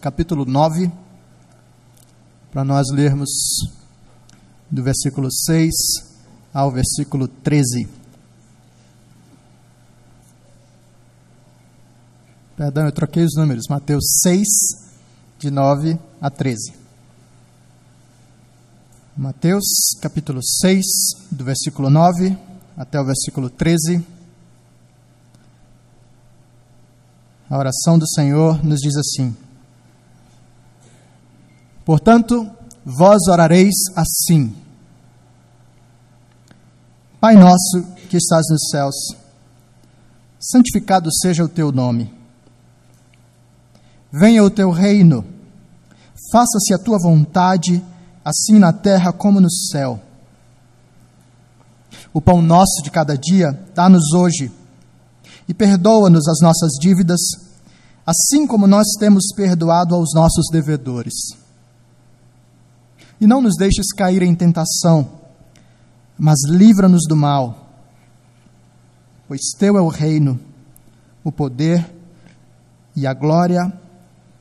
capítulo 9, para nós lermos do versículo 6 ao versículo 13. Perdão, eu troquei os números. Mateus 6, de 9 a 13. Mateus capítulo 6, do versículo 9 até o versículo 13. A oração do Senhor nos diz assim: Portanto, vós orareis assim: Pai nosso que estás nos céus, santificado seja o teu nome. Venha o teu reino. Faça-se a tua vontade, assim na terra como no céu. O pão nosso de cada dia dá-nos hoje e perdoa-nos as nossas dívidas, assim como nós temos perdoado aos nossos devedores. E não nos deixes cair em tentação, mas livra-nos do mal, pois teu é o reino, o poder e a glória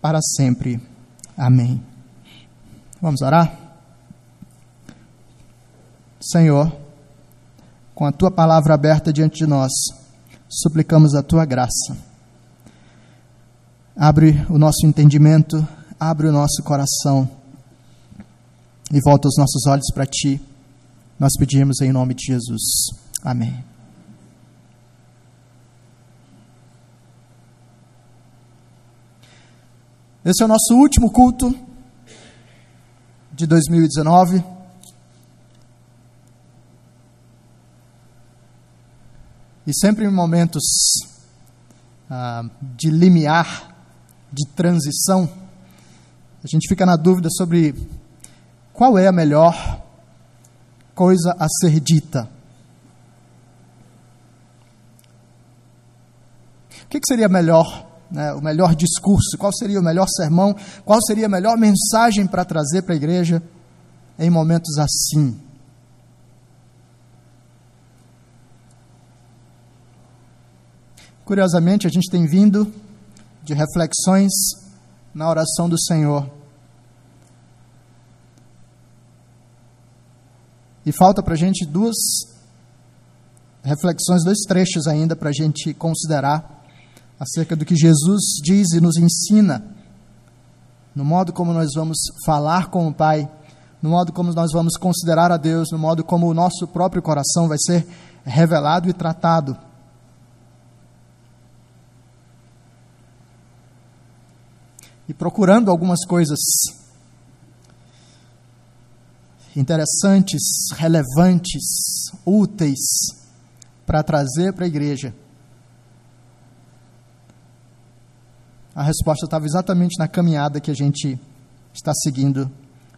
para sempre. Amém. Vamos orar? Senhor, com a tua palavra aberta diante de nós, suplicamos a tua graça. Abre o nosso entendimento, abre o nosso coração e volta os nossos olhos para ti. Nós pedimos em nome de Jesus. Amém. Esse é o nosso último culto de 2019. E sempre em momentos ah, de limiar, de transição, a gente fica na dúvida sobre qual é a melhor coisa a ser dita. O que, que seria melhor, né, o melhor discurso? Qual seria o melhor sermão? Qual seria a melhor mensagem para trazer para a igreja em momentos assim? Curiosamente, a gente tem vindo de reflexões na oração do Senhor. E falta para a gente duas reflexões, dois trechos ainda para a gente considerar acerca do que Jesus diz e nos ensina, no modo como nós vamos falar com o Pai, no modo como nós vamos considerar a Deus, no modo como o nosso próprio coração vai ser revelado e tratado. e procurando algumas coisas interessantes, relevantes, úteis para trazer para a igreja. A resposta estava exatamente na caminhada que a gente está seguindo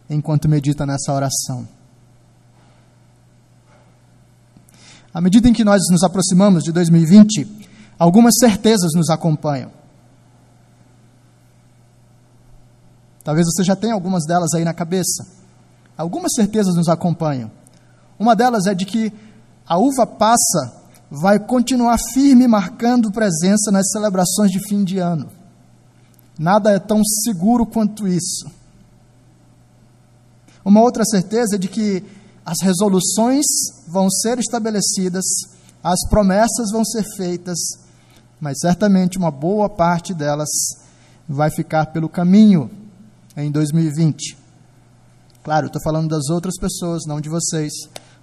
enquanto medita nessa oração. À medida em que nós nos aproximamos de 2020, algumas certezas nos acompanham. Talvez você já tenha algumas delas aí na cabeça. Algumas certezas nos acompanham. Uma delas é de que a uva passa vai continuar firme marcando presença nas celebrações de fim de ano. Nada é tão seguro quanto isso. Uma outra certeza é de que as resoluções vão ser estabelecidas, as promessas vão ser feitas, mas certamente uma boa parte delas vai ficar pelo caminho em 2020. Claro, estou falando das outras pessoas, não de vocês.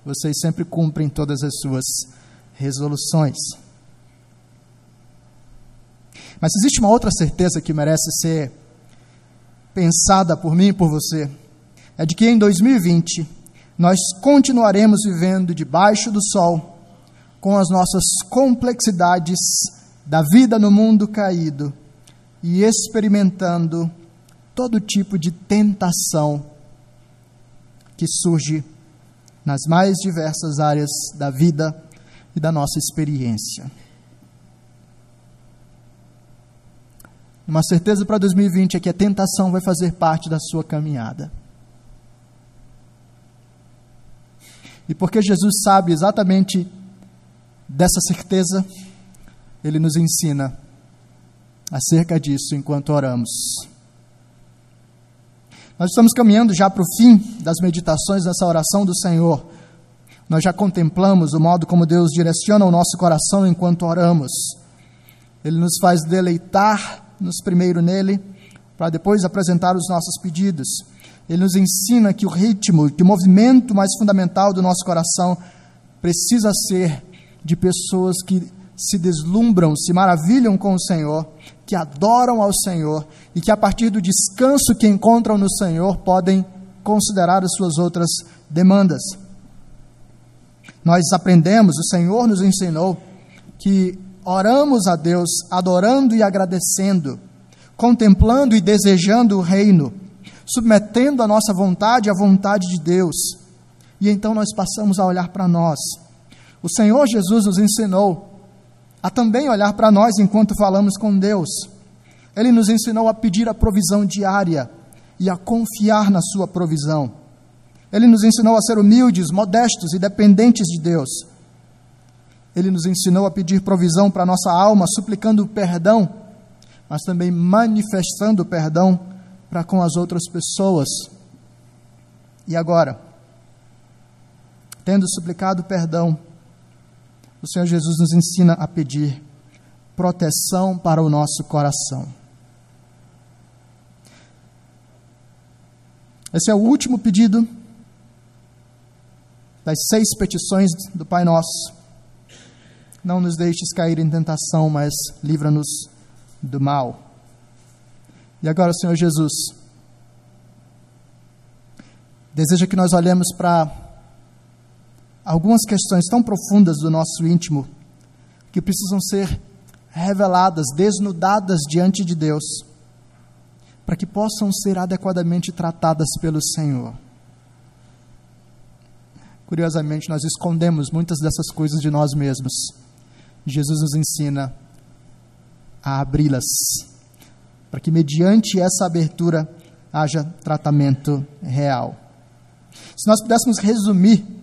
Vocês sempre cumprem todas as suas resoluções. Mas existe uma outra certeza que merece ser pensada por mim e por você. É de que em 2020 nós continuaremos vivendo debaixo do sol com as nossas complexidades da vida no mundo caído e experimentando todo tipo de tentação que surge nas mais diversas áreas da vida e da nossa experiência. Uma certeza para 2020 é que a tentação vai fazer parte da sua caminhada. E porque Jesus sabe exatamente dessa certeza, ele nos ensina acerca disso enquanto oramos. Nós estamos caminhando já para o fim das meditações dessa oração do Senhor. Nós já contemplamos o modo como Deus direciona o nosso coração enquanto oramos. Ele nos faz deleitar-nos primeiro nele, para depois apresentar os nossos pedidos. Ele nos ensina que o ritmo, que o movimento mais fundamental do nosso coração precisa ser de pessoas que se deslumbram, se maravilham com o Senhor, que adoram ao Senhor e que, a partir do descanso que encontram no Senhor, podem considerar as suas outras demandas. Nós aprendemos, o Senhor nos ensinou que oramos a Deus adorando e agradecendo, contemplando e desejando o reino, submetendo a nossa vontade à vontade de Deus. E então nós passamos a olhar para nós. O Senhor Jesus nos ensinou a também olhar para nós enquanto falamos com Deus. Ele nos ensinou a pedir a provisão diária e a confiar na Sua provisão. Ele nos ensinou a ser humildes, modestos e dependentes de Deus. Ele nos ensinou a pedir provisão para nossa alma, suplicando perdão, mas também manifestando perdão para com as outras pessoas. E agora, tendo suplicado perdão, o Senhor Jesus nos ensina a pedir proteção para o nosso coração. Esse é o último pedido das seis petições do Pai Nosso. Não nos deixes cair em tentação, mas livra-nos do mal. E agora, Senhor Jesus, deseja que nós olhemos para algumas questões tão profundas do nosso íntimo que precisam ser reveladas, desnudadas diante de Deus, para que possam ser adequadamente tratadas pelo Senhor. Curiosamente, nós escondemos muitas dessas coisas de nós mesmos. Jesus nos ensina a abri-las, para que, mediante essa abertura, haja tratamento real. Se nós pudéssemos resumir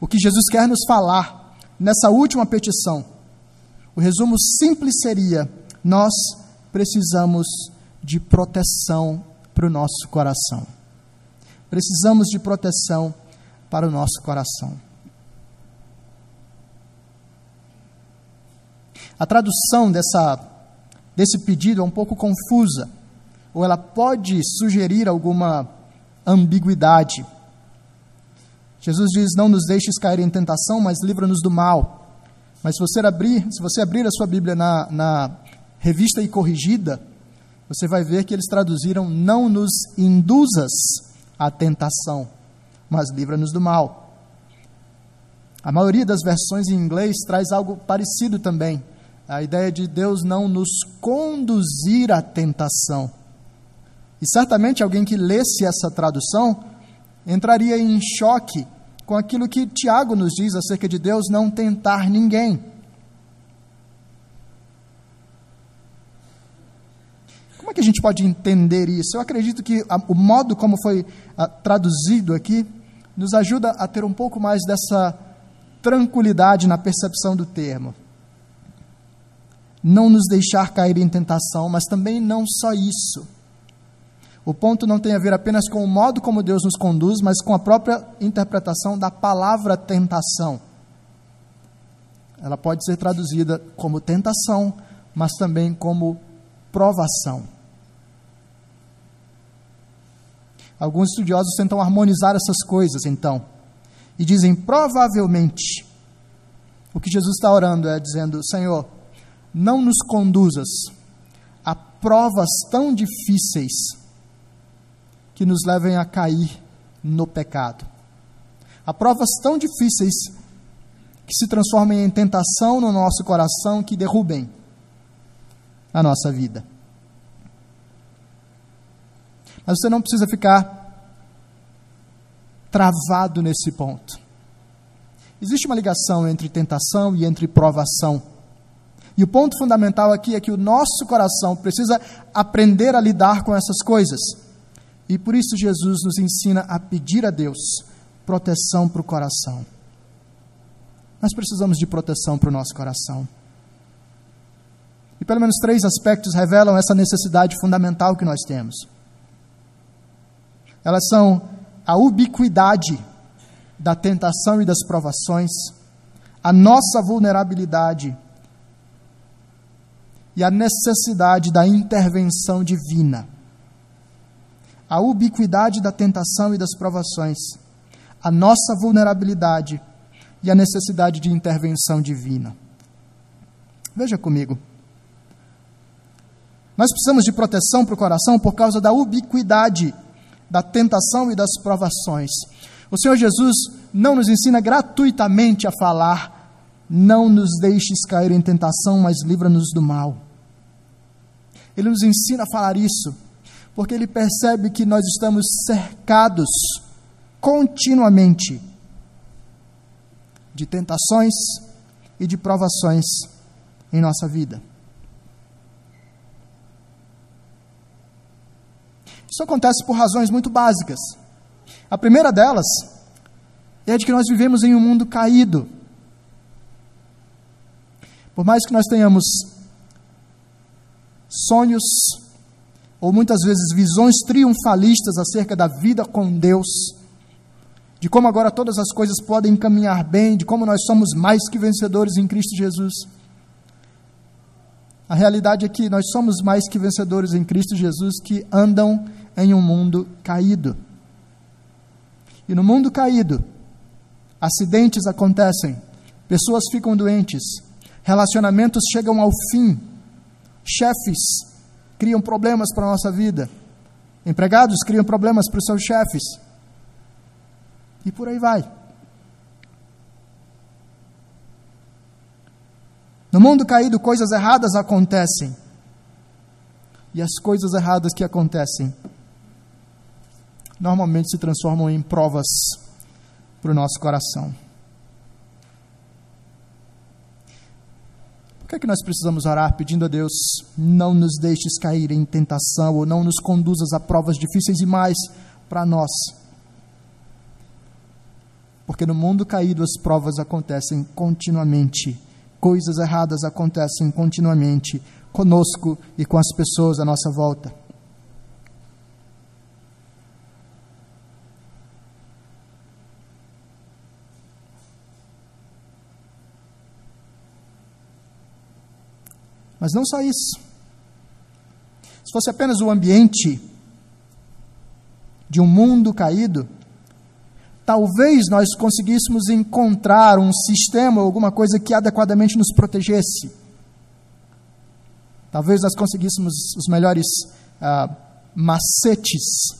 o que Jesus quer nos falar nessa última petição. O resumo simples seria: nós precisamos de proteção para o nosso coração. Precisamos de proteção para o nosso coração. A tradução dessa, desse pedido é um pouco confusa, ou ela pode sugerir alguma ambiguidade. Jesus diz: Não nos deixes cair em tentação, mas livra-nos do mal. Mas se você abrir, se você abrir a sua Bíblia na, na revista e corrigida, você vai ver que eles traduziram: Não nos induzas à tentação, mas livra-nos do mal. A maioria das versões em inglês traz algo parecido também. A ideia de Deus não nos conduzir à tentação. E certamente alguém que lesse essa tradução entraria em choque com aquilo que Tiago nos diz acerca de Deus não tentar ninguém. Como é que a gente pode entender isso? Eu acredito que a, o modo como foi a, traduzido aqui nos ajuda a ter um pouco mais dessa tranquilidade na percepção do termo. Não nos deixar cair em tentação, mas também não só isso o ponto não tem a ver apenas com o modo como Deus nos conduz, mas com a própria interpretação da palavra tentação. Ela pode ser traduzida como tentação, mas também como provação. Alguns estudiosos tentam harmonizar essas coisas, então, e dizem provavelmente. O que Jesus está orando é dizendo: Senhor, não nos conduzas a provas tão difíceis que nos levem a cair no pecado. Há provas tão difíceis que se transformem em tentação no nosso coração que derrubem a nossa vida. Mas você não precisa ficar travado nesse ponto. Existe uma ligação entre tentação e entre provação. E o ponto fundamental aqui é que o nosso coração precisa aprender a lidar com essas coisas. E por isso Jesus nos ensina a pedir a Deus proteção para o coração. Nós precisamos de proteção para o nosso coração. E pelo menos três aspectos revelam essa necessidade fundamental que nós temos. Elas são a ubiquidade da tentação e das provações, a nossa vulnerabilidade e a necessidade da intervenção divina. A ubiquidade da tentação e das provações, a nossa vulnerabilidade e a necessidade de intervenção divina. Veja comigo. Nós precisamos de proteção para o coração por causa da ubiquidade da tentação e das provações. O Senhor Jesus não nos ensina gratuitamente a falar: não nos deixes cair em tentação, mas livra-nos do mal. Ele nos ensina a falar isso, porque ele percebe que nós estamos cercados continuamente de tentações e de provações em nossa vida. Isso acontece por razões muito básicas. A primeira delas é de que nós vivemos em um mundo caído. Por mais que nós tenhamos sonhos, ou muitas vezes visões triunfalistas acerca da vida com Deus, de como agora todas as coisas podem caminhar bem, de como nós somos mais que vencedores em Cristo Jesus. A realidade é que nós somos mais que vencedores em Cristo Jesus que andam em um mundo caído. E no mundo caído, acidentes acontecem, pessoas ficam doentes, relacionamentos chegam ao fim, chefes criam problemas para a nossa vida, empregados criam problemas para os seus chefes, e por aí vai. No mundo caído, coisas erradas acontecem. E as coisas erradas que acontecem normalmente se transformam em provas para o nosso coração. Que, é que nós precisamos orar pedindo a Deus, não nos deixes cair em tentação ou não nos conduzas a provas difíceis e mais para nós? Porque no mundo caído as provas acontecem continuamente, coisas erradas acontecem continuamente conosco e com as pessoas à nossa volta. Mas não só isso. Se fosse apenas o ambiente de um mundo caído, talvez nós conseguíssemos encontrar um sistema, alguma coisa que adequadamente nos protegesse. Talvez nós conseguíssemos os melhores ah, macetes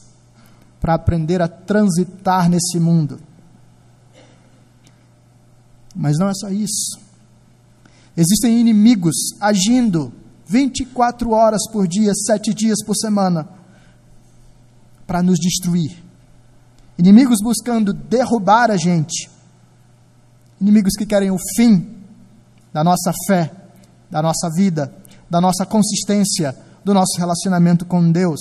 para aprender a transitar nesse mundo. Mas não é só isso. Existem inimigos agindo 24 horas por dia, sete dias por semana, para nos destruir. Inimigos buscando derrubar a gente. Inimigos que querem o fim da nossa fé, da nossa vida, da nossa consistência, do nosso relacionamento com Deus.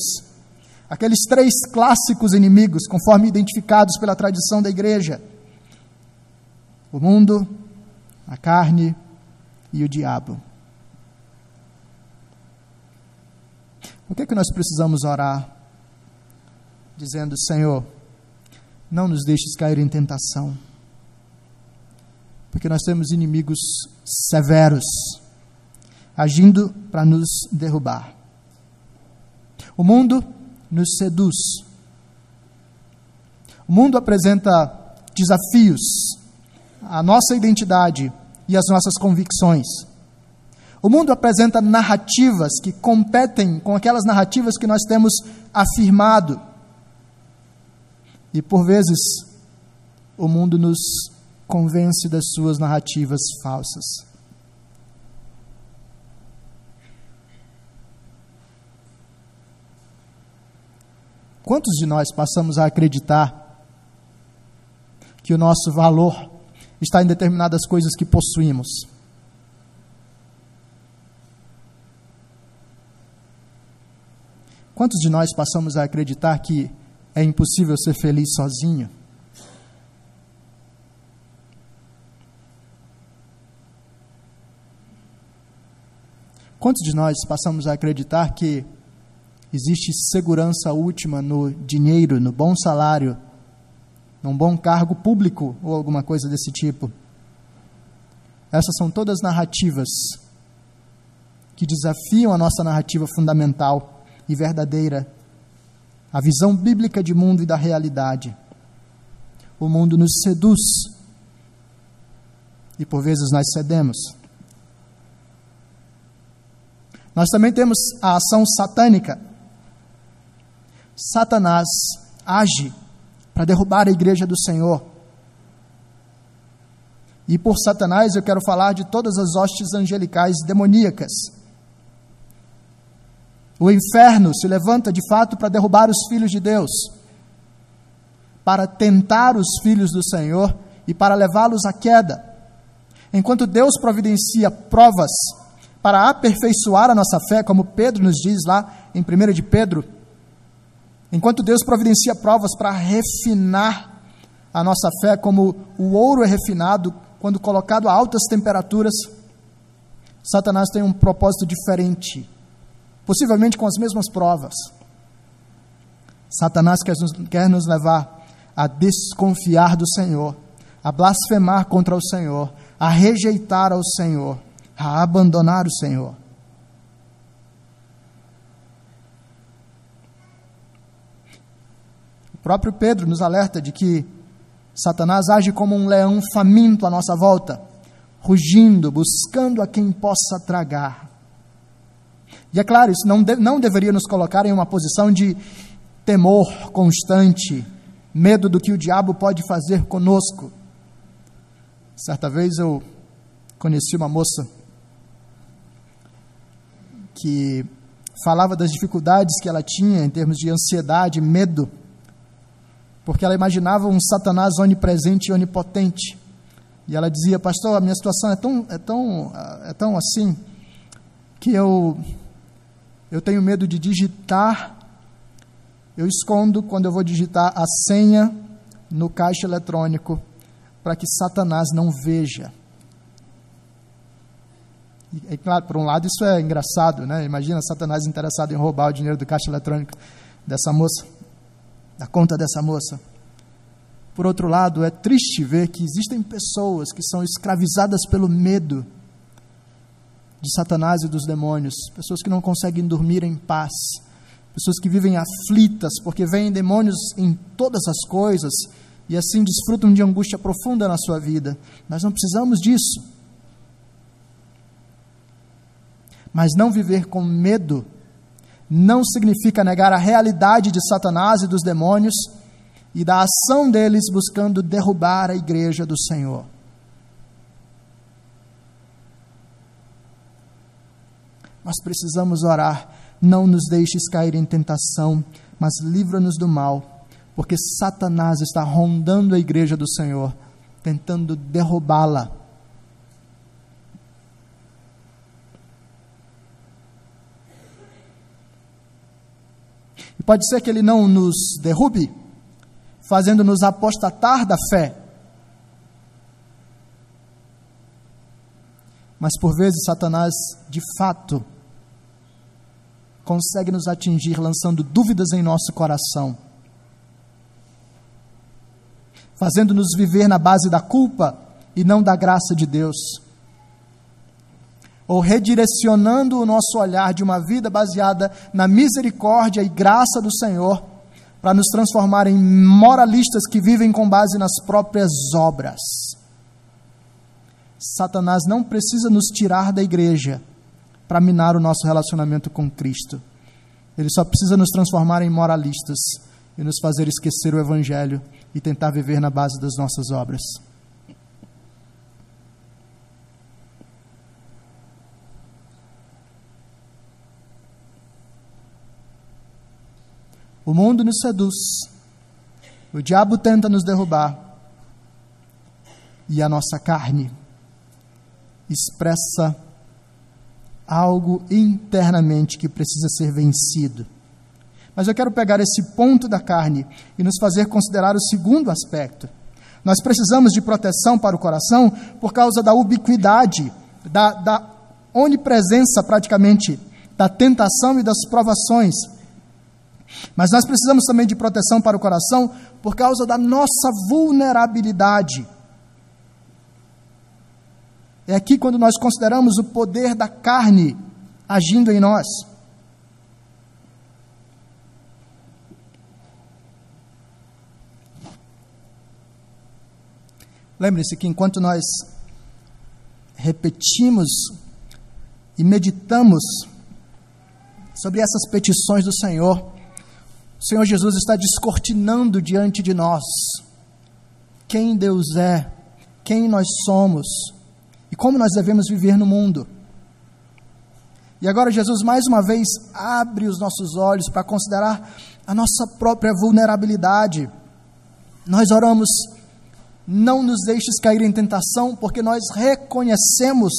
Aqueles três clássicos inimigos, conforme identificados pela tradição da igreja: o mundo, a carne e o diabo. O que é que nós precisamos orar? Dizendo, Senhor, não nos deixes cair em tentação, porque nós temos inimigos severos, agindo para nos derrubar. O mundo nos seduz. O mundo apresenta desafios à nossa identidade e às nossas convicções. O mundo apresenta narrativas que competem com aquelas narrativas que nós temos afirmado. E por vezes, o mundo nos convence das suas narrativas falsas. Quantos de nós passamos a acreditar que o nosso valor está em determinadas coisas que possuímos. Quantos de nós passamos a acreditar que é impossível ser feliz sozinho? Quantos de nós passamos a acreditar que Existe segurança última no dinheiro, no bom salário, num bom cargo público ou alguma coisa desse tipo. Essas são todas narrativas que desafiam a nossa narrativa fundamental e verdadeira, a visão bíblica de mundo e da realidade. O mundo nos seduz e por vezes nós cedemos. Nós também temos a ação satânica. Satanás age para derrubar a igreja do Senhor. E por Satanás eu quero falar de todas as hostes angelicais demoníacas. O inferno se levanta de fato para derrubar os filhos de Deus, para tentar os filhos do Senhor e para levá-los à queda. Enquanto Deus providencia provas para aperfeiçoar a nossa fé, como Pedro nos diz lá em 1 de Pedro, enquanto Deus providencia provas para refinar a nossa fé, como o ouro é refinado quando colocado a altas temperaturas, Satanás tem um propósito diferente, possivelmente com as mesmas provas. Satanás quer nos, quer nos levar a desconfiar do Senhor, a blasfemar contra o Senhor, a rejeitar ao Senhor a abandonar o Senhor. O próprio Pedro nos alerta de que Satanás age como um leão faminto à nossa volta, rugindo, buscando a quem possa tragar. E é claro, isso não, de, não deveria nos colocar em uma posição de temor constante, medo do que o diabo pode fazer conosco. Certa vez eu conheci uma moça que falava das dificuldades que ela tinha em termos de ansiedade, medo, porque ela imaginava um Satanás onipresente e onipotente. E ela dizia, pastor, a minha situação é tão, é tão, é tão assim que eu, eu tenho medo de digitar, eu escondo quando eu vou digitar a senha no caixa eletrônico para que Satanás não veja. E, claro, por um lado isso é engraçado, né? Imagina Satanás interessado em roubar o dinheiro do caixa eletrônico dessa moça, da conta dessa moça. Por outro lado, é triste ver que existem pessoas que são escravizadas pelo medo de Satanás e dos demônios, pessoas que não conseguem dormir em paz, pessoas que vivem aflitas porque veem demônios em todas as coisas e assim desfrutam de angústia profunda na sua vida. Nós não precisamos disso. Mas não viver com medo não significa negar a realidade de Satanás e dos demônios e da ação deles buscando derrubar a igreja do Senhor. Nós precisamos orar, não nos deixes cair em tentação, mas livra-nos do mal, porque Satanás está rondando a igreja do Senhor, tentando derrubá-la pode ser que ele não nos derrube, fazendo-nos apostatar da fé. Mas por vezes Satanás, de fato, consegue nos atingir lançando dúvidas em nosso coração, fazendo-nos viver na base da culpa e não da graça de Deus ou redirecionando o nosso olhar de uma vida baseada na misericórdia e graça do Senhor, para nos transformar em moralistas que vivem com base nas próprias obras. Satanás não precisa nos tirar da igreja para minar o nosso relacionamento com Cristo. Ele só precisa nos transformar em moralistas e nos fazer esquecer o Evangelho e tentar viver na base das nossas obras. O mundo nos seduz. O diabo tenta nos derrubar. E a nossa carne expressa algo internamente que precisa ser vencido. Mas eu quero pegar esse ponto da carne e nos fazer considerar o segundo aspecto. Nós precisamos de proteção para o coração por causa da ubiquidade, da, da onipresença praticamente, da tentação e das provações Mas nós precisamos também de proteção para o coração por causa da nossa vulnerabilidade. É aqui quando nós consideramos o poder da carne agindo em nós. Lembre-se que enquanto nós repetimos e meditamos sobre essas petições do Senhor, o Senhor Jesus está descortinando diante de nós quem Deus é, quem nós somos e como nós devemos viver no mundo. E agora Jesus mais uma vez abre os nossos olhos para considerar a nossa própria vulnerabilidade. Nós oramos não nos deixes cair em tentação, porque nós reconhecemos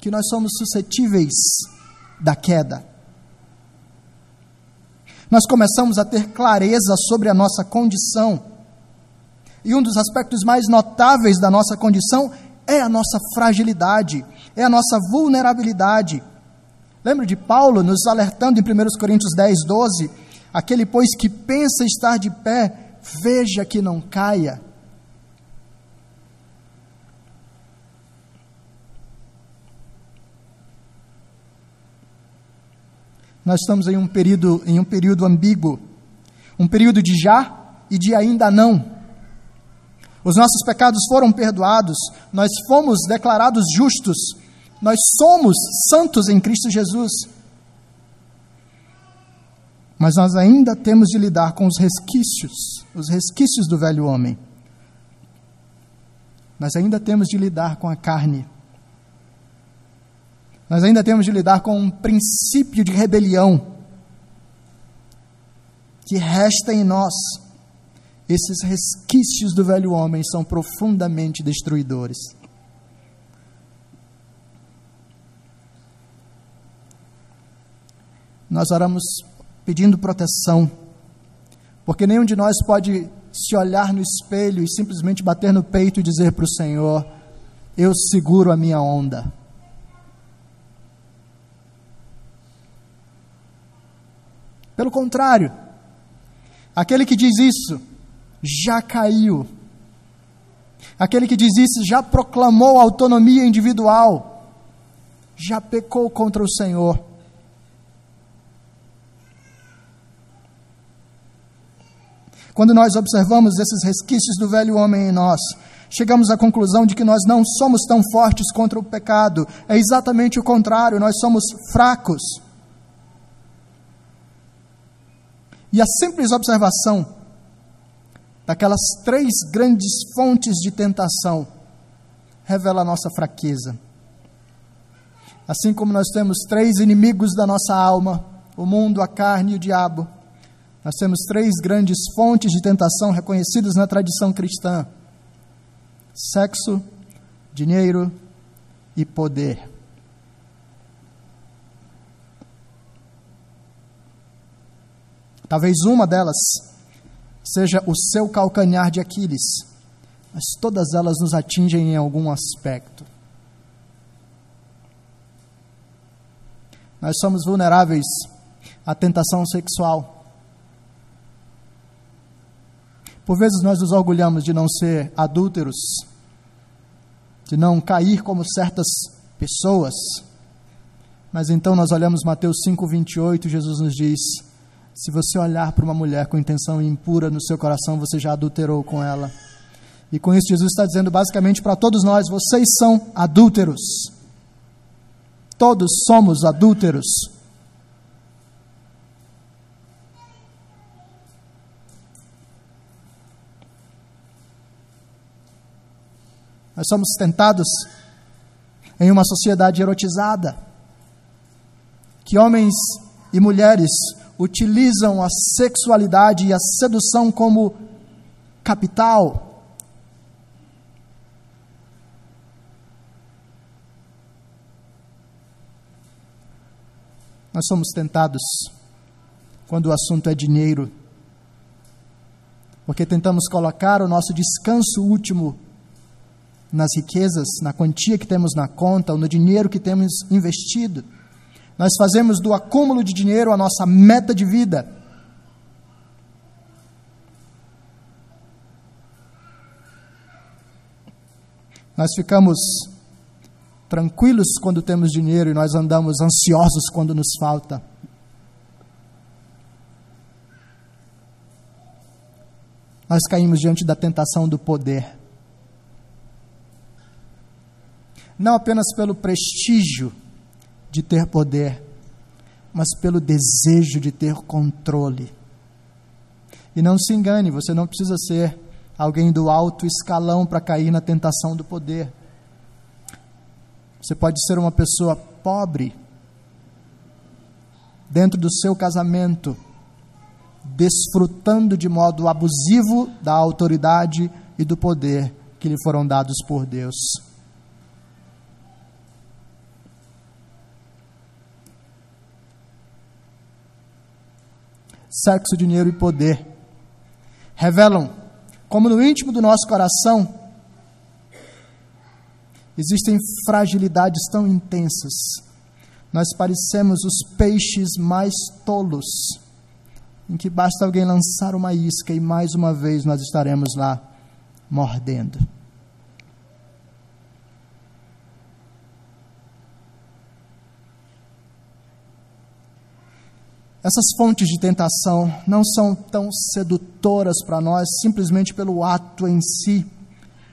que nós somos suscetíveis da queda. Nós começamos a ter clareza sobre a nossa condição. E um dos aspectos mais notáveis da nossa condição é a nossa fragilidade, é a nossa vulnerabilidade. Lembra de Paulo nos alertando em 1 Coríntios 10, 12? Aquele, pois, que pensa estar de pé, veja que não caia. Nós estamos em um período, em um período ambíguo, um período de já e de ainda não. Os nossos pecados foram perdoados, nós fomos declarados justos, nós somos santos em Cristo Jesus mas nós ainda temos de lidar com os resquícios, os resquícios do velho homem. Nós ainda temos de lidar com a carne. Nós ainda temos de lidar com um princípio de rebelião que resta em nós. Esses resquícios do velho homem são profundamente destruidores. Nós oramos pedindo proteção, porque nenhum de nós pode se olhar no espelho e simplesmente bater no peito e dizer para o Senhor: Eu seguro a minha onda. Pelo contrário, aquele que diz isso já caiu. Aquele que diz isso já proclamou autonomia individual, já pecou contra o Senhor. Quando nós observamos esses resquícios do velho homem em nós, chegamos à conclusão de que nós não somos tão fortes contra o pecado. É exatamente o contrário, nós somos fracos. E a simples observação daquelas três grandes fontes de tentação revela a nossa fraqueza. Assim como nós temos três inimigos da nossa alma: o mundo, a carne e o diabo nós temos três grandes fontes de tentação reconhecidas na tradição cristã: sexo, dinheiro e poder. Talvez uma delas seja o seu calcanhar de Aquiles, mas todas elas nos atingem em algum aspecto. Nós somos vulneráveis à tentação sexual. Por vezes nós nos orgulhamos de não ser adúlteros, de não cair como certas pessoas. Mas então nós olhamos Mateus 5:28, Jesus nos diz: se você olhar para uma mulher com intenção impura no seu coração, você já adulterou com ela. E com isso Jesus está dizendo basicamente para todos nós: vocês são adúlteros. Todos somos adúlteros. Nós somos tentados em uma sociedade erotizada, que homens e mulheres utilizam a sexualidade e a sedução como capital. Nós somos tentados quando o assunto é dinheiro, porque tentamos colocar o nosso descanso último nas riquezas, na quantia que temos na conta ou no dinheiro que temos investido. Nós fazemos do acúmulo de dinheiro a nossa meta de vida. Nós ficamos tranquilos quando temos dinheiro e nós andamos ansiosos quando nos falta. Nós caímos diante da tentação do poder. Não apenas pelo prestígio de ter poder, mas pelo desejo de ter controle. E não se engane, você não precisa ser alguém do alto escalão para cair na tentação do poder. Você pode ser uma pessoa pobre, dentro do seu casamento, desfrutando de modo abusivo da autoridade e do poder que lhe foram dados por Deus. Sexo, dinheiro e poder revelam como no íntimo do nosso coração Existem fragilidades tão intensas. Nós parecemos os peixes mais tolos, em que basta alguém lançar uma isca e mais uma vez nós estaremos lá mordendo. Essas fontes de tentação não são tão sedutoras para nós simplesmente pelo ato em si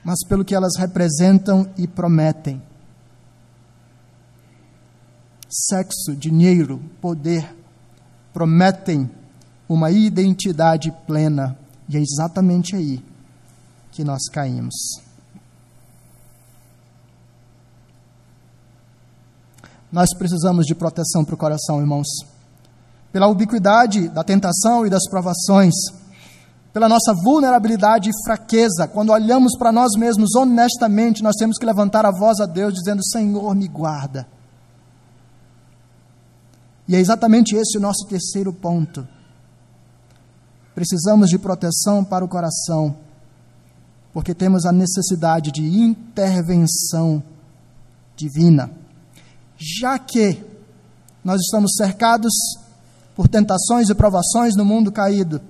mas pelo que elas representam e prometem. Sexo, dinheiro, poder prometem uma identidade plena, e é exatamente aí que nós caímos. Nós precisamos de proteção para o coração, irmãos. Pela ubiquidade da tentação e das provações, pela nossa vulnerabilidade e fraqueza. Quando olhamos para nós mesmos honestamente, nós temos que levantar a voz a Deus dizendo: Senhor, me guarda. E é exatamente esse o nosso terceiro ponto. Precisamos de proteção para o coração, porque temos a necessidade de intervenção divina. Já que nós estamos cercados por tentações e provações no mundo caído,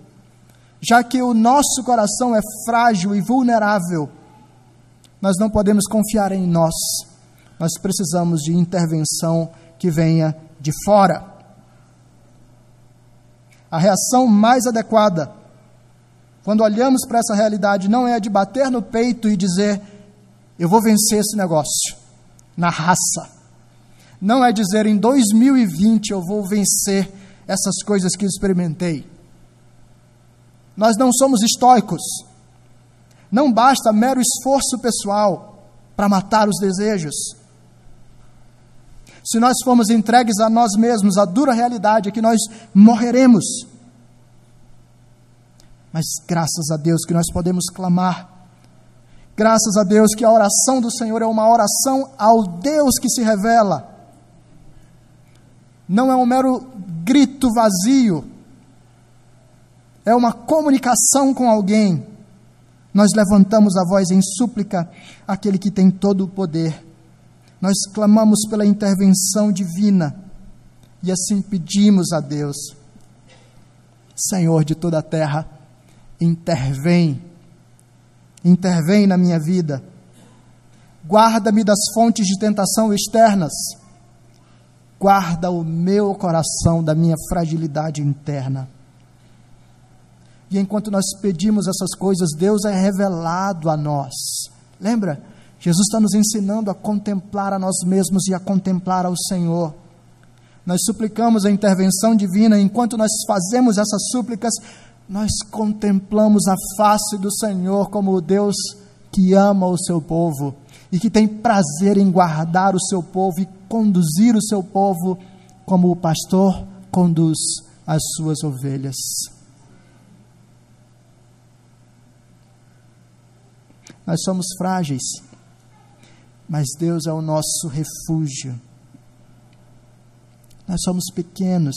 já que o nosso coração é frágil e vulnerável, nós não podemos confiar em nós, nós precisamos de intervenção que venha de fora. A reação mais adequada, quando olhamos para essa realidade, não é a de bater no peito e dizer: eu vou vencer esse negócio, na raça. Não é dizer em 2020 eu vou vencer essas coisas que experimentei. Nós não somos estoicos. Não basta mero esforço pessoal para matar os desejos. Se nós formos entregues a nós mesmos, a dura realidade é que nós morreremos. Mas graças a Deus que nós podemos clamar. Graças a Deus que a oração do Senhor é uma oração ao Deus que se revela. Não é um mero grito vazio, é uma comunicação com alguém, nós levantamos a voz em súplica àquele que tem todo o poder. Nós clamamos pela intervenção divina e assim pedimos a Deus: Senhor de toda a terra, intervém, intervém na minha vida, guarda-me das fontes de tentação externas, guarda o meu coração da minha fragilidade interna. E enquanto nós pedimos essas coisas, Deus é revelado a nós. Lembra? Jesus está nos ensinando a contemplar a nós mesmos e a contemplar ao Senhor. Nós suplicamos a intervenção divina, enquanto nós fazemos essas súplicas, nós contemplamos a face do Senhor como o Deus que ama o seu povo e que tem prazer em guardar o seu povo e conduzir o seu povo como o pastor conduz as suas ovelhas. Nós somos frágeis, mas Deus é o nosso refúgio. Nós somos pequenos,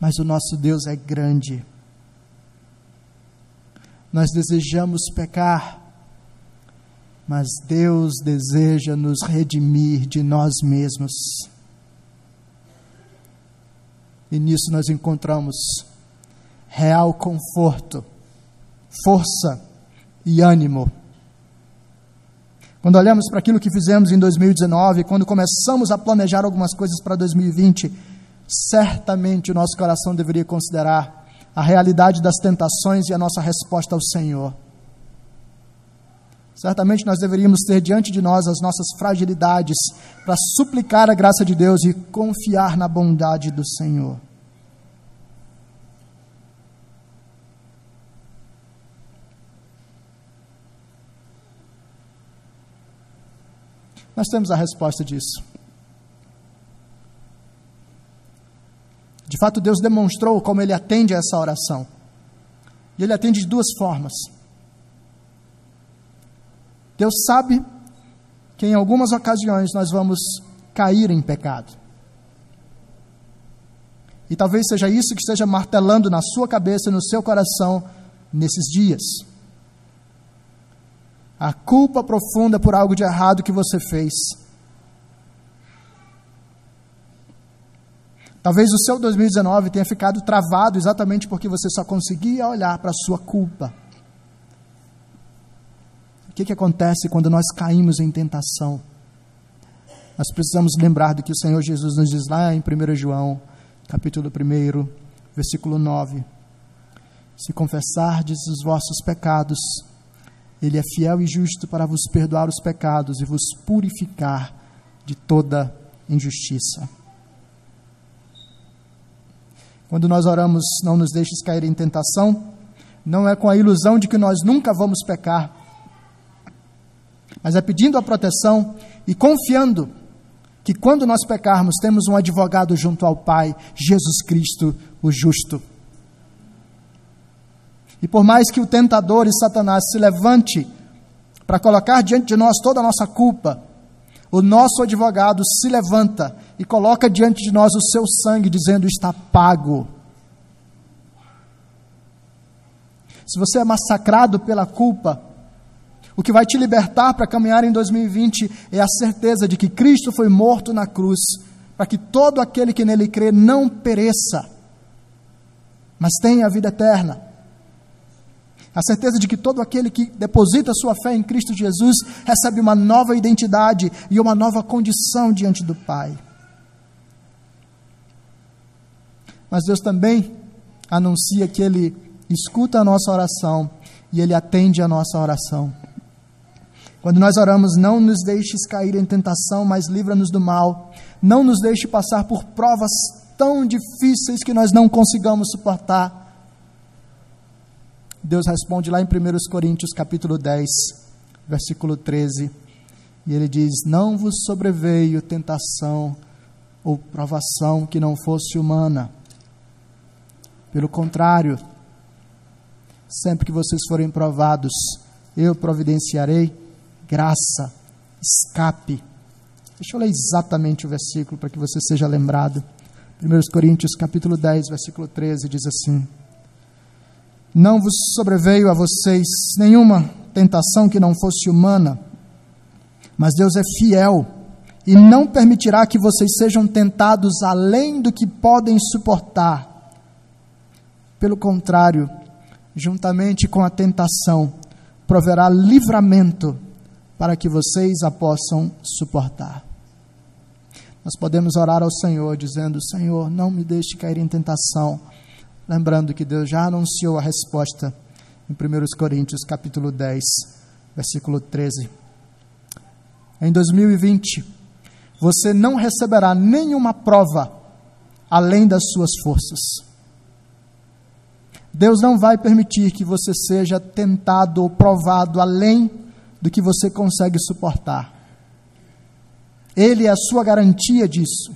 mas o nosso Deus é grande. Nós desejamos pecar, mas Deus deseja nos redimir de nós mesmos. E nisso nós encontramos real conforto, força e ânimo. Quando olhamos para aquilo que fizemos em 2019, quando começamos a planejar algumas coisas para 2020, certamente o nosso coração deveria considerar a realidade das tentações e a nossa resposta ao Senhor. Certamente nós deveríamos ter diante de nós as nossas fragilidades para suplicar a graça de Deus e confiar na bondade do Senhor. Nós temos a resposta disso. De fato, Deus demonstrou como Ele atende a essa oração. E Ele atende de duas formas. Deus sabe que em algumas ocasiões nós vamos cair em pecado. E talvez seja isso que esteja martelando na sua cabeça e no seu coração nesses dias. A culpa profunda por algo de errado que você fez. Talvez o seu 2019 tenha ficado travado exatamente porque você só conseguia olhar para a sua culpa que, que acontece quando nós caímos em tentação? Nós precisamos lembrar do que o Senhor Jesus nos diz lá em 1 João, capítulo 1, versículo 9. Se confessardes os vossos pecados, Ele é fiel e justo para vos perdoar os pecados e vos purificar de toda injustiça. Quando nós oramos, não nos deixes cair em tentação, não é com a ilusão de que nós nunca vamos pecar, mas é pedindo a proteção e confiando que quando nós pecarmos, temos um advogado junto ao Pai, Jesus Cristo, o justo. E por mais que o tentador e Satanás se levante para colocar diante de nós toda a nossa culpa, o nosso advogado se levanta e coloca diante de nós o seu sangue, dizendo: está pago. Se você é massacrado pela culpa, o que vai te libertar para caminhar em 2020 é a certeza de que Cristo foi morto na cruz, para que todo aquele que nele crê não pereça, mas tenha a vida eterna. A certeza de que todo aquele que deposita sua fé em Cristo Jesus recebe uma nova identidade e uma nova condição diante do Pai. Mas Deus também anuncia que Ele escuta a nossa oração e Ele atende a nossa oração. Quando nós oramos, não nos deixes cair em tentação, mas livra-nos do mal. Não nos deixe passar por provas tão difíceis que nós não consigamos suportar. Deus responde lá em 1 Coríntios capítulo 10, versículo 13. E ele diz: Não vos sobreveio tentação ou provação que não fosse humana. Pelo contrário, sempre que vocês forem provados, eu providenciarei graça, escape. Deixa eu ler exatamente o versículo para que você seja lembrado. 1 Coríntios capítulo 10, versículo 13 diz assim: Não vos sobreveio a vocês nenhuma tentação que não fosse humana, mas Deus é fiel e não permitirá que vocês sejam tentados além do que podem suportar. Pelo contrário, juntamente com a tentação, proverá livramento para que vocês a possam suportar. Nós podemos orar ao Senhor dizendo: Senhor, não me deixe cair em tentação, lembrando que Deus já anunciou a resposta em 1 Coríntios capítulo 10, versículo 13. Em 2020, você não receberá nenhuma prova além das suas forças. Deus não vai permitir que você seja tentado ou provado além do que você consegue suportar. Ele é a sua garantia disso.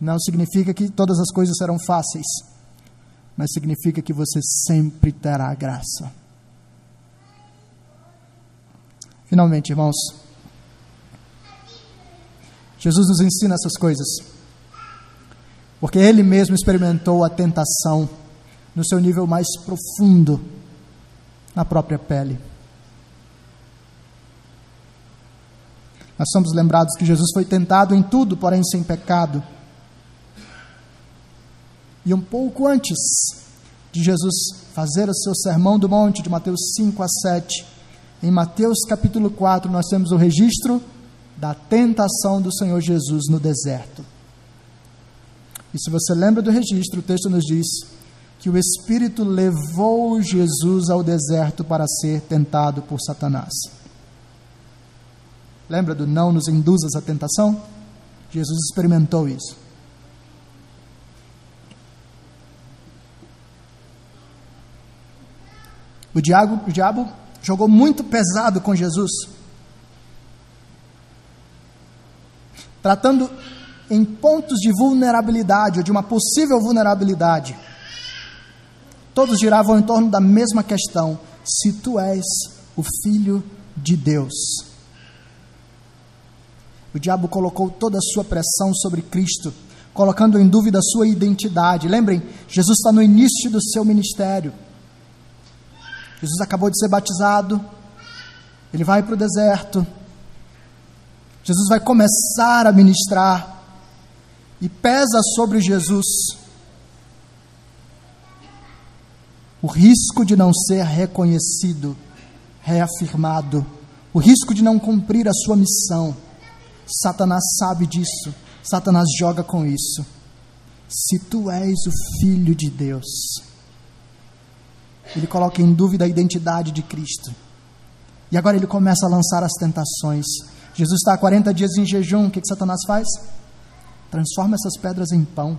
Não significa que todas as coisas serão fáceis, mas significa que você sempre terá graça. Finalmente, irmãos, Jesus nos ensina essas coisas, porque Ele mesmo experimentou a tentação no seu nível mais profundo, na própria pele. Nós somos lembrados que Jesus foi tentado em tudo, porém sem pecado. E um pouco antes de Jesus fazer o seu sermão do monte, de Mateus 5 a 7, em Mateus capítulo 4, nós temos o registro da tentação do Senhor Jesus no deserto. E se você lembra do registro, o texto nos diz que o Espírito levou Jesus ao deserto para ser tentado por Satanás. Lembra do não nos induzas à tentação? Jesus experimentou isso. O diabo, o diabo jogou muito pesado com Jesus, tratando em pontos de vulnerabilidade ou de uma possível vulnerabilidade. Todos giravam em torno da mesma questão: se tu és o filho de Deus. O diabo colocou toda a sua pressão sobre Cristo, colocando em dúvida a sua identidade. Lembrem, Jesus está no início do seu ministério. Jesus acabou de ser batizado, ele vai para o deserto. Jesus vai começar a ministrar e pesa sobre Jesus o risco de não ser reconhecido, reafirmado, o risco de não cumprir a sua missão. Satanás sabe disso, Satanás joga com isso. Se tu és o filho de Deus, ele coloca em dúvida a identidade de Cristo. E agora ele começa a lançar as tentações. Jesus está há 40 dias em jejum, o que, que Satanás faz? Transforma essas pedras em pão.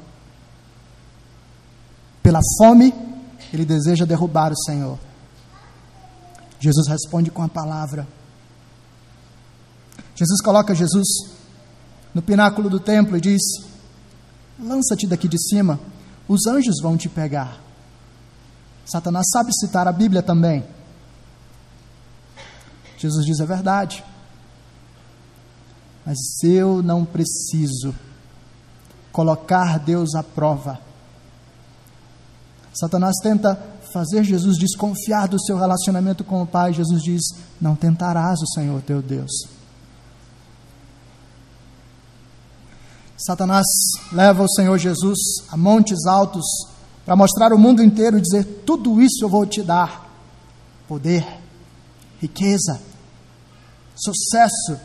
Pela fome, ele deseja derrubar o Senhor. Jesus responde com a palavra. Jesus coloca Jesus no pináculo do templo e diz: Lança-te daqui de cima, os anjos vão te pegar. Satanás sabe citar a Bíblia também. Jesus diz: É verdade. Mas eu não preciso colocar Deus à prova. Satanás tenta fazer Jesus desconfiar do seu relacionamento com o Pai. Jesus diz: Não tentarás o Senhor teu Deus. Satanás leva o Senhor Jesus a montes altos para mostrar ao mundo inteiro e dizer: tudo isso eu vou te dar: poder, riqueza, sucesso,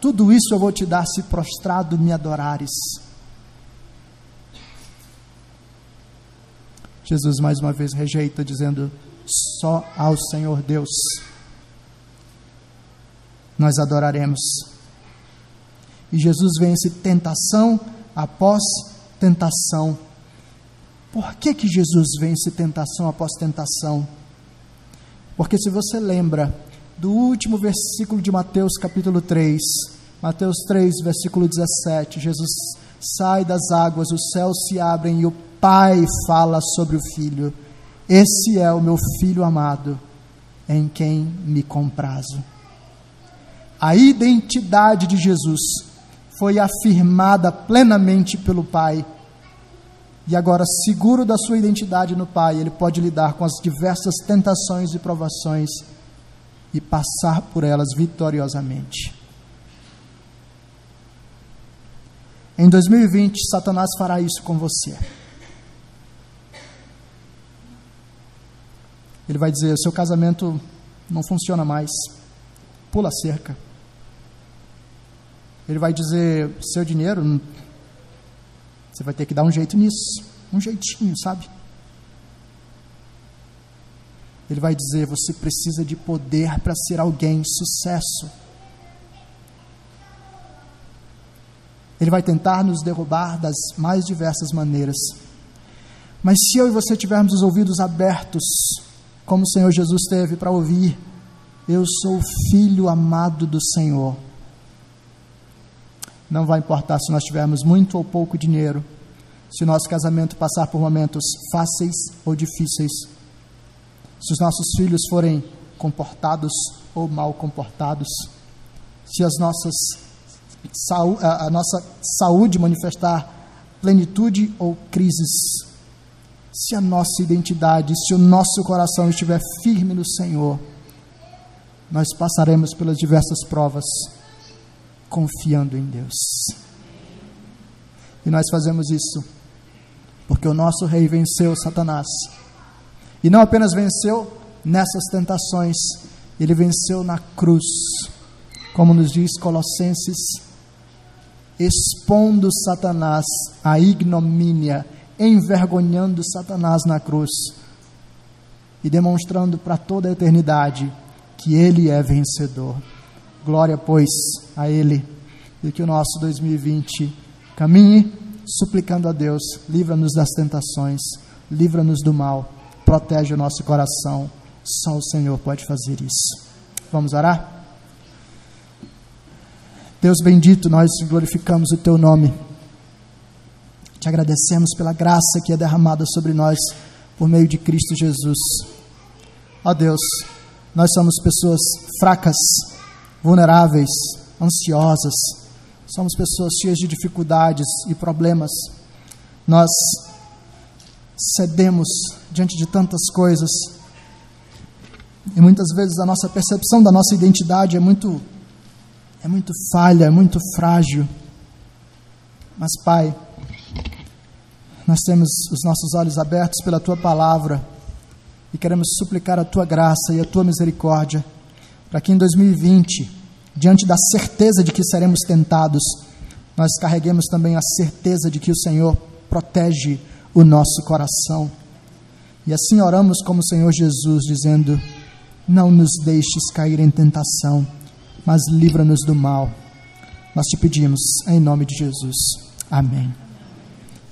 tudo isso eu vou te dar se prostrado me adorares. Jesus mais uma vez rejeita, dizendo: só ao Senhor Deus nós adoraremos. E Jesus vence tentação após tentação por que, que Jesus vence tentação após tentação? Porque se você lembra do último versículo de Mateus capítulo 3, Mateus 3, versículo 17, Jesus sai das águas, os céus se abrem e o Pai fala sobre o Filho. Esse é o meu Filho amado, em quem me comprazo. A identidade de Jesus foi afirmada plenamente pelo Pai e agora, seguro da sua identidade no Pai, ele pode lidar com as diversas tentações e provações e passar por elas vitoriosamente. Em 2020, Satanás fará isso com você. Ele vai dizer: seu casamento não funciona mais, pula a cerca. Ele vai dizer: seu dinheiro você vai ter que dar um jeito nisso, um jeitinho, sabe? Ele vai dizer: você precisa de poder para ser alguém, sucesso. Ele vai tentar nos derrubar das mais diversas maneiras. Mas se eu e você tivermos os ouvidos abertos, como o Senhor Jesus teve para ouvir, eu sou filho amado do Senhor não vai importar se nós tivermos muito ou pouco dinheiro, se o nosso casamento passar por momentos fáceis ou difíceis, se os nossos filhos forem comportados ou mal comportados, se as nossas, a nossa saúde manifestar plenitude ou crises, se a nossa identidade, se o nosso coração estiver firme no Senhor, nós passaremos pelas diversas provas confiando em Deus. E nós fazemos isso porque o nosso Rei venceu Satanás. E não apenas venceu nessas tentações, ele venceu na cruz, como nos diz Colossenses, expondo Satanás à ignomínia, envergonhando Satanás na cruz e demonstrando para toda a eternidade que ele é vencedor. Glória, pois, a ele e que o nosso 2020 caminhe suplicando a Deus, livra-nos das tentações, livra-nos do mal, protege o nosso coração. Só o Senhor pode fazer isso. Vamos orar? Deus bendito, nós glorificamos o teu nome. Te agradecemos pela graça que é derramada sobre nós por meio de Cristo Jesus. Ó Deus, nós somos pessoas fracas, vulneráveis, ansiosas, somos pessoas cheias de dificuldades e problemas. Nós cedemos diante de tantas coisas e muitas vezes a nossa percepção da nossa identidade é muito é muito falha, é muito frágil. Mas Pai, nós temos os nossos olhos abertos pela tua palavra e queremos suplicar a tua graça e a tua misericórdia para que em 2020 diante da certeza de que seremos tentados, nós carreguemos também a certeza de que o Senhor protege o nosso coração. E assim oramos como o Senhor Jesus, dizendo: Não nos deixes cair em tentação, mas livra-nos do mal. Nós te pedimos, em nome de Jesus. Amém.